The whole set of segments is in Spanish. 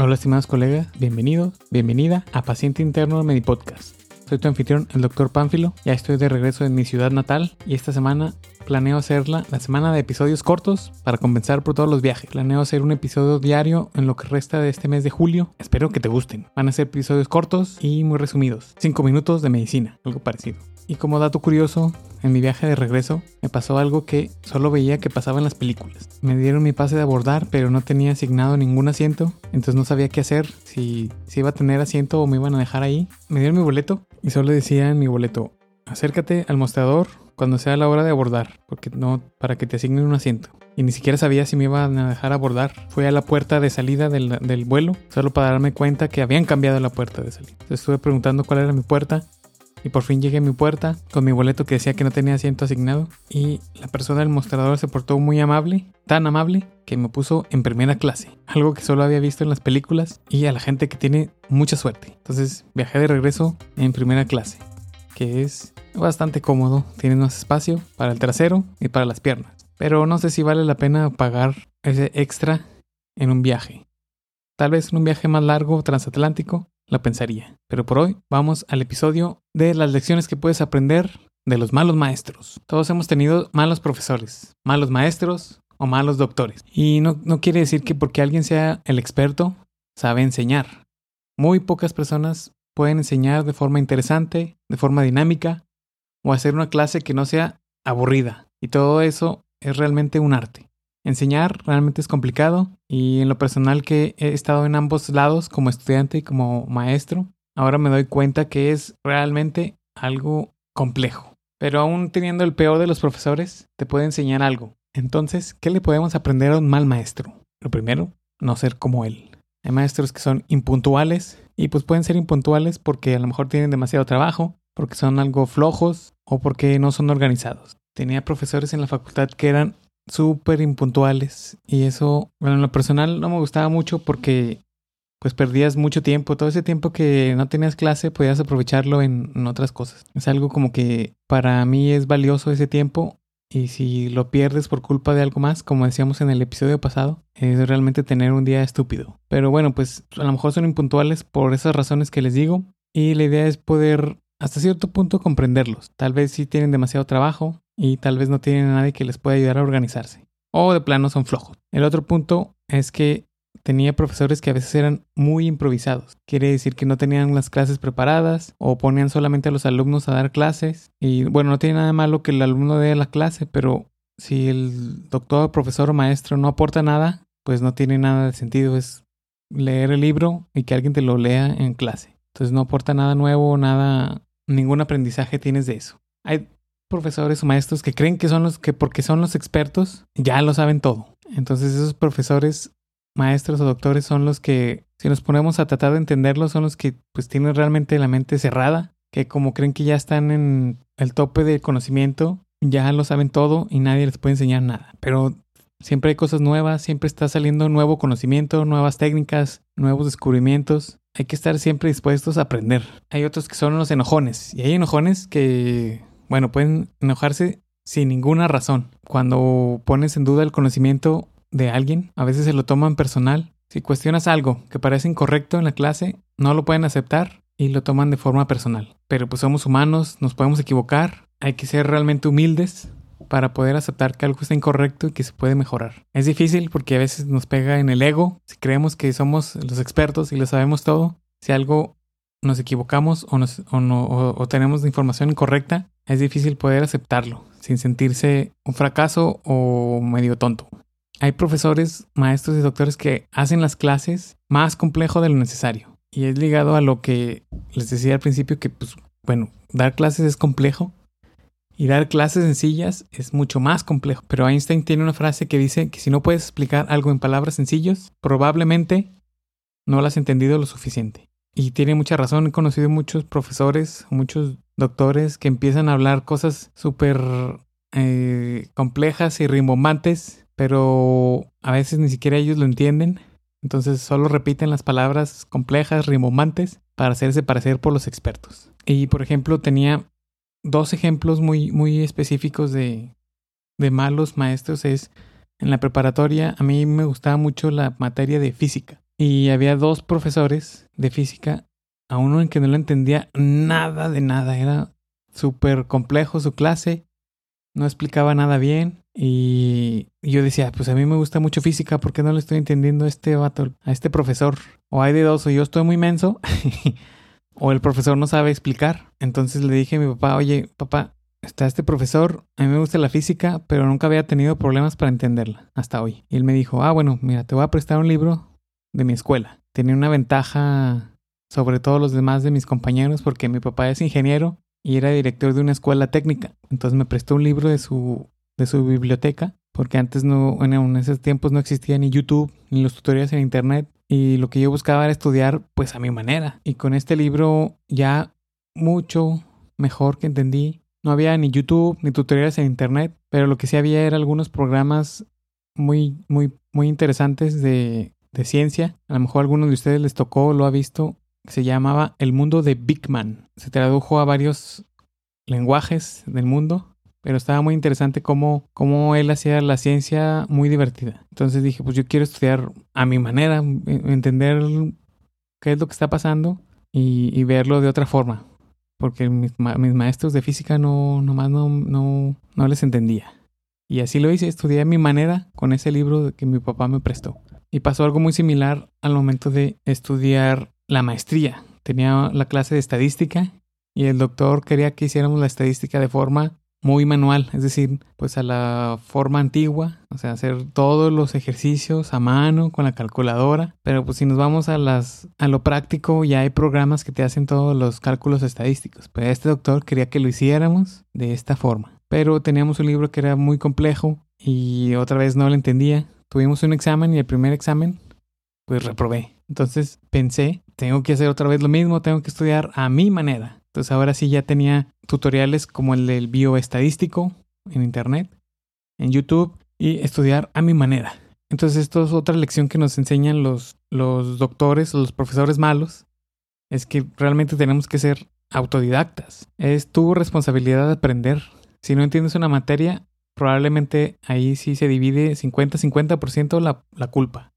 Hola estimados colegas, bienvenidos, bienvenida a Paciente Interno Medipodcast. Soy tu anfitrión, el doctor Pánfilo. Ya estoy de regreso en mi ciudad natal y esta semana planeo hacerla la semana de episodios cortos para compensar por todos los viajes. Planeo hacer un episodio diario en lo que resta de este mes de julio. Espero que te gusten. Van a ser episodios cortos y muy resumidos. 5 minutos de medicina, algo parecido. Y como dato curioso, en mi viaje de regreso me pasó algo que solo veía que pasaba en las películas. Me dieron mi pase de abordar, pero no tenía asignado ningún asiento, entonces no sabía qué hacer, si, si iba a tener asiento o me iban a dejar ahí. Me dieron mi boleto y solo decía en mi boleto, acércate al mostrador cuando sea la hora de abordar, porque no para que te asignen un asiento. Y ni siquiera sabía si me iban a dejar abordar. Fui a la puerta de salida del, del vuelo, solo para darme cuenta que habían cambiado la puerta de salida. Entonces estuve preguntando cuál era mi puerta y por fin llegué a mi puerta con mi boleto que decía que no tenía asiento asignado y la persona del mostrador se portó muy amable, tan amable que me puso en primera clase, algo que solo había visto en las películas y a la gente que tiene mucha suerte. Entonces viajé de regreso en primera clase, que es bastante cómodo, tiene más espacio para el trasero y para las piernas. Pero no sé si vale la pena pagar ese extra en un viaje. Tal vez en un viaje más largo transatlántico lo pensaría. Pero por hoy vamos al episodio de las lecciones que puedes aprender de los malos maestros. Todos hemos tenido malos profesores, malos maestros o malos doctores. Y no, no quiere decir que porque alguien sea el experto, sabe enseñar. Muy pocas personas pueden enseñar de forma interesante, de forma dinámica, o hacer una clase que no sea aburrida. Y todo eso es realmente un arte. Enseñar realmente es complicado y en lo personal que he estado en ambos lados como estudiante y como maestro, ahora me doy cuenta que es realmente algo complejo. Pero aún teniendo el peor de los profesores, te puede enseñar algo. Entonces, ¿qué le podemos aprender a un mal maestro? Lo primero, no ser como él. Hay maestros que son impuntuales y pues pueden ser impuntuales porque a lo mejor tienen demasiado trabajo, porque son algo flojos o porque no son organizados. Tenía profesores en la facultad que eran súper impuntuales y eso, bueno, en lo personal no me gustaba mucho porque pues perdías mucho tiempo. Todo ese tiempo que no tenías clase podías aprovecharlo en, en, otras cosas. Es algo como que para mí es valioso ese tiempo y si lo pierdes por culpa de algo más, como decíamos en el episodio pasado, es realmente tener un día estúpido. Pero bueno, pues a lo mejor son impuntuales por esas razones que les digo y la idea es poder hasta cierto punto comprenderlos. Tal vez si tienen demasiado trabajo y tal vez no tienen a nadie que les pueda ayudar a organizarse. O de plano son flojos. El otro punto es que tenía profesores que a veces eran muy improvisados. Quiere decir que no tenían las clases preparadas o ponían solamente a los alumnos a dar clases. Y bueno, no tiene nada malo que el alumno dé la clase, pero si el doctor, profesor o maestro no aporta nada, pues no tiene nada de sentido. Es leer el libro y que alguien te lo lea en clase. Entonces no aporta nada nuevo, nada, ningún aprendizaje tienes de eso. Hay profesores o maestros que creen que son los que porque son los expertos ya lo saben todo. Entonces esos profesores, maestros o doctores son los que si nos ponemos a tratar de entenderlos son los que pues tienen realmente la mente cerrada, que como creen que ya están en el tope del conocimiento, ya lo saben todo y nadie les puede enseñar nada. Pero siempre hay cosas nuevas, siempre está saliendo nuevo conocimiento, nuevas técnicas, nuevos descubrimientos. Hay que estar siempre dispuestos a aprender. Hay otros que son los enojones y hay enojones que bueno, pueden enojarse sin ninguna razón. Cuando pones en duda el conocimiento de alguien, a veces se lo toman personal. Si cuestionas algo que parece incorrecto en la clase, no lo pueden aceptar y lo toman de forma personal. Pero pues somos humanos, nos podemos equivocar, hay que ser realmente humildes para poder aceptar que algo está incorrecto y que se puede mejorar. Es difícil porque a veces nos pega en el ego, si creemos que somos los expertos y lo sabemos todo, si algo nos equivocamos o, nos, no, o tenemos información incorrecta, es difícil poder aceptarlo sin sentirse un fracaso o medio tonto. Hay profesores, maestros y doctores que hacen las clases más complejo de lo necesario. Y es ligado a lo que les decía al principio que, pues, bueno, dar clases es complejo y dar clases sencillas es mucho más complejo. Pero Einstein tiene una frase que dice que si no puedes explicar algo en palabras sencillas, probablemente no lo has entendido lo suficiente. Y tiene mucha razón, he conocido muchos profesores, muchos doctores que empiezan a hablar cosas súper eh, complejas y rimbombantes, pero a veces ni siquiera ellos lo entienden. Entonces solo repiten las palabras complejas, rimbombantes, para hacerse parecer por los expertos. Y por ejemplo, tenía dos ejemplos muy, muy específicos de, de malos maestros. Es en la preparatoria, a mí me gustaba mucho la materia de física. Y había dos profesores de física, a uno en que no le entendía nada de nada, era súper complejo su clase, no explicaba nada bien y yo decía, pues a mí me gusta mucho física, ¿por qué no le estoy entendiendo a este vato, a este profesor? O hay de dos, o yo estoy muy menso, o el profesor no sabe explicar. Entonces le dije a mi papá, oye, papá, está este profesor, a mí me gusta la física, pero nunca había tenido problemas para entenderla hasta hoy. Y él me dijo, ah, bueno, mira, te voy a prestar un libro de mi escuela. Tenía una ventaja sobre todos los demás de mis compañeros porque mi papá es ingeniero y era director de una escuela técnica. Entonces me prestó un libro de su, de su biblioteca porque antes no, en esos tiempos no existía ni YouTube ni los tutoriales en internet y lo que yo buscaba era estudiar pues a mi manera. Y con este libro ya mucho mejor que entendí no había ni YouTube ni tutoriales en Internet, pero lo que sí había era algunos programas muy, muy, muy interesantes de, de ciencia. A lo mejor a alguno de ustedes les tocó, lo ha visto. Se llamaba El mundo de Big Man. Se tradujo a varios lenguajes del mundo, pero estaba muy interesante cómo, cómo él hacía la ciencia muy divertida. Entonces dije, pues yo quiero estudiar a mi manera, entender qué es lo que está pasando y, verlo de otra forma porque mis, maestros de física no, nomás no, no, no les entendía. Y así lo hice, estudié a mi manera con ese libro que mi papá me prestó. Y pasó algo muy similar al momento de estudiar la maestría. Tenía la clase de estadística y el doctor quería que hiciéramos la estadística de forma muy manual, es decir, pues a la forma antigua, o sea, hacer todos los ejercicios a mano con la calculadora, pero pues si nos vamos a las a lo práctico ya hay programas que te hacen todos los cálculos estadísticos, pero este doctor quería que lo hiciéramos de esta forma. Pero teníamos un libro que era muy complejo y otra vez no lo entendía. Tuvimos un examen y el primer examen pues reprobé. Entonces pensé, tengo que hacer otra vez lo mismo, tengo que estudiar a mi manera. Entonces ahora sí ya tenía tutoriales como el del bioestadístico en internet, en YouTube y estudiar a mi manera. Entonces esto es otra lección que nos enseñan los, los doctores los profesores malos. Es que realmente tenemos que ser autodidactas. Es tu responsabilidad de aprender. Si no entiendes una materia, probablemente ahí sí se divide 50-50% la, la culpa.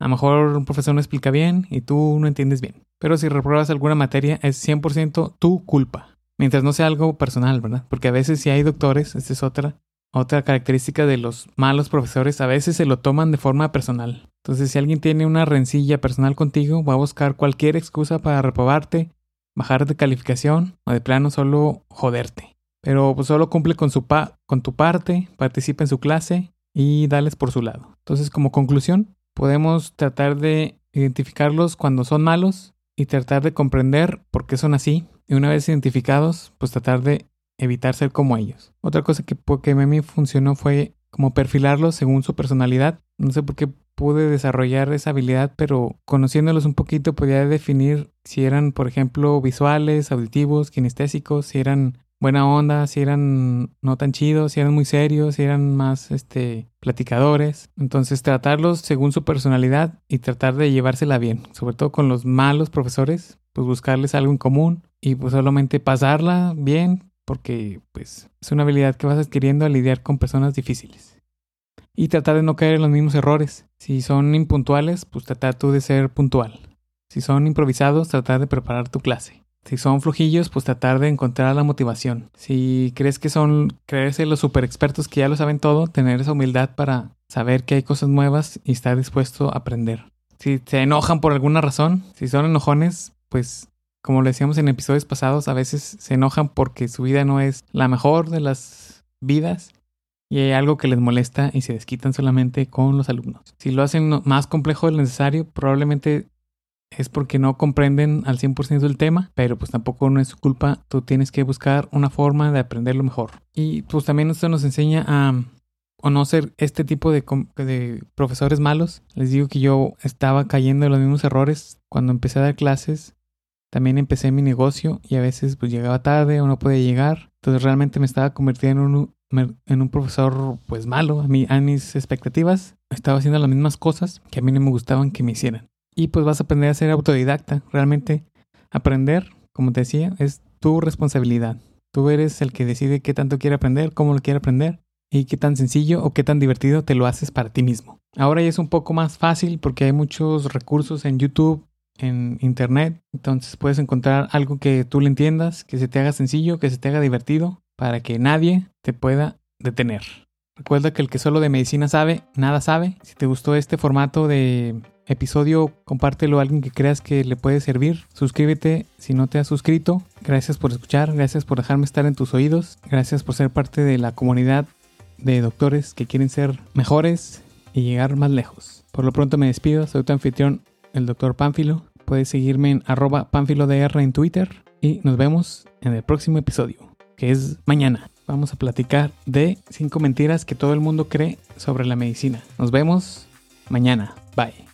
A lo mejor un profesor no explica bien y tú no entiendes bien. Pero si repruebas alguna materia es 100% tu culpa. Mientras no sea algo personal, ¿verdad? Porque a veces si hay doctores, esta es otra, otra característica de los malos profesores, a veces se lo toman de forma personal. Entonces si alguien tiene una rencilla personal contigo, va a buscar cualquier excusa para reprobarte, bajar de calificación o de plano solo joderte. Pero pues solo cumple con, su pa con tu parte, participa en su clase y dales por su lado. Entonces como conclusión, podemos tratar de identificarlos cuando son malos y tratar de comprender por qué son así. Y una vez identificados, pues tratar de evitar ser como ellos. Otra cosa que, que mí funcionó fue como perfilarlos según su personalidad. No sé por qué pude desarrollar esa habilidad, pero conociéndolos un poquito podía definir si eran, por ejemplo, visuales, auditivos, kinestésicos, si eran buena onda, si eran no tan chidos, si eran muy serios, si eran más este platicadores. Entonces tratarlos según su personalidad y tratar de llevársela bien, sobre todo con los malos profesores, pues buscarles algo en común y pues solamente pasarla bien porque pues es una habilidad que vas adquiriendo a lidiar con personas difíciles. Y tratar de no caer en los mismos errores. Si son impuntuales, pues tratar tú de ser puntual. Si son improvisados, tratar de preparar tu clase. Si son flojillos, pues tratar de encontrar la motivación. Si crees que son, creerse los super expertos que ya lo saben todo, tener esa humildad para saber que hay cosas nuevas y estar dispuesto a aprender. Si se enojan por alguna razón, si son enojones, pues como lo decíamos en episodios pasados, a veces se enojan porque su vida no es la mejor de las vidas y hay algo que les molesta y se desquitan solamente con los alumnos. Si lo hacen más complejo de lo necesario, probablemente es porque no comprenden al 100% el tema, pero pues tampoco no es su culpa, tú tienes que buscar una forma de aprenderlo mejor. Y pues también esto nos enseña a o no ser este tipo de, de, profesores malos. Les digo que yo estaba cayendo en los mismos errores cuando empecé a dar clases. También empecé mi negocio y a veces pues llegaba tarde o no podía llegar. Entonces realmente me estaba convirtiendo en un, en un profesor pues malo a, mí, a mis expectativas. Estaba haciendo las mismas cosas que a mí no me gustaban que me hicieran y pues vas a aprender a ser autodidacta. Realmente aprender, como te decía, es tu responsabilidad. Tú eres el que decide qué tanto quiere aprender, cómo lo quiere aprender y qué tan sencillo o qué tan divertido te lo haces para ti mismo. Ahora ya es un poco más fácil porque hay muchos recursos en YouTube, en Internet. Entonces puedes encontrar algo que tú le entiendas, que se te haga sencillo, que se te haga divertido, para que nadie te pueda detener. Recuerda que el que solo de medicina sabe, nada sabe. Si te gustó este formato de episodio, compártelo a alguien que creas que le puede servir. Suscríbete si no te has suscrito. Gracias por escuchar, gracias por dejarme estar en tus oídos. Gracias por ser parte de la comunidad de doctores que quieren ser mejores y llegar más lejos. Por lo pronto me despido, soy tu anfitrión, el doctor Pánfilo. Puedes seguirme en arroba pánfilodr en Twitter y nos vemos en el próximo episodio, que es mañana vamos a platicar de cinco mentiras que todo el mundo cree sobre la medicina. Nos vemos mañana. Bye.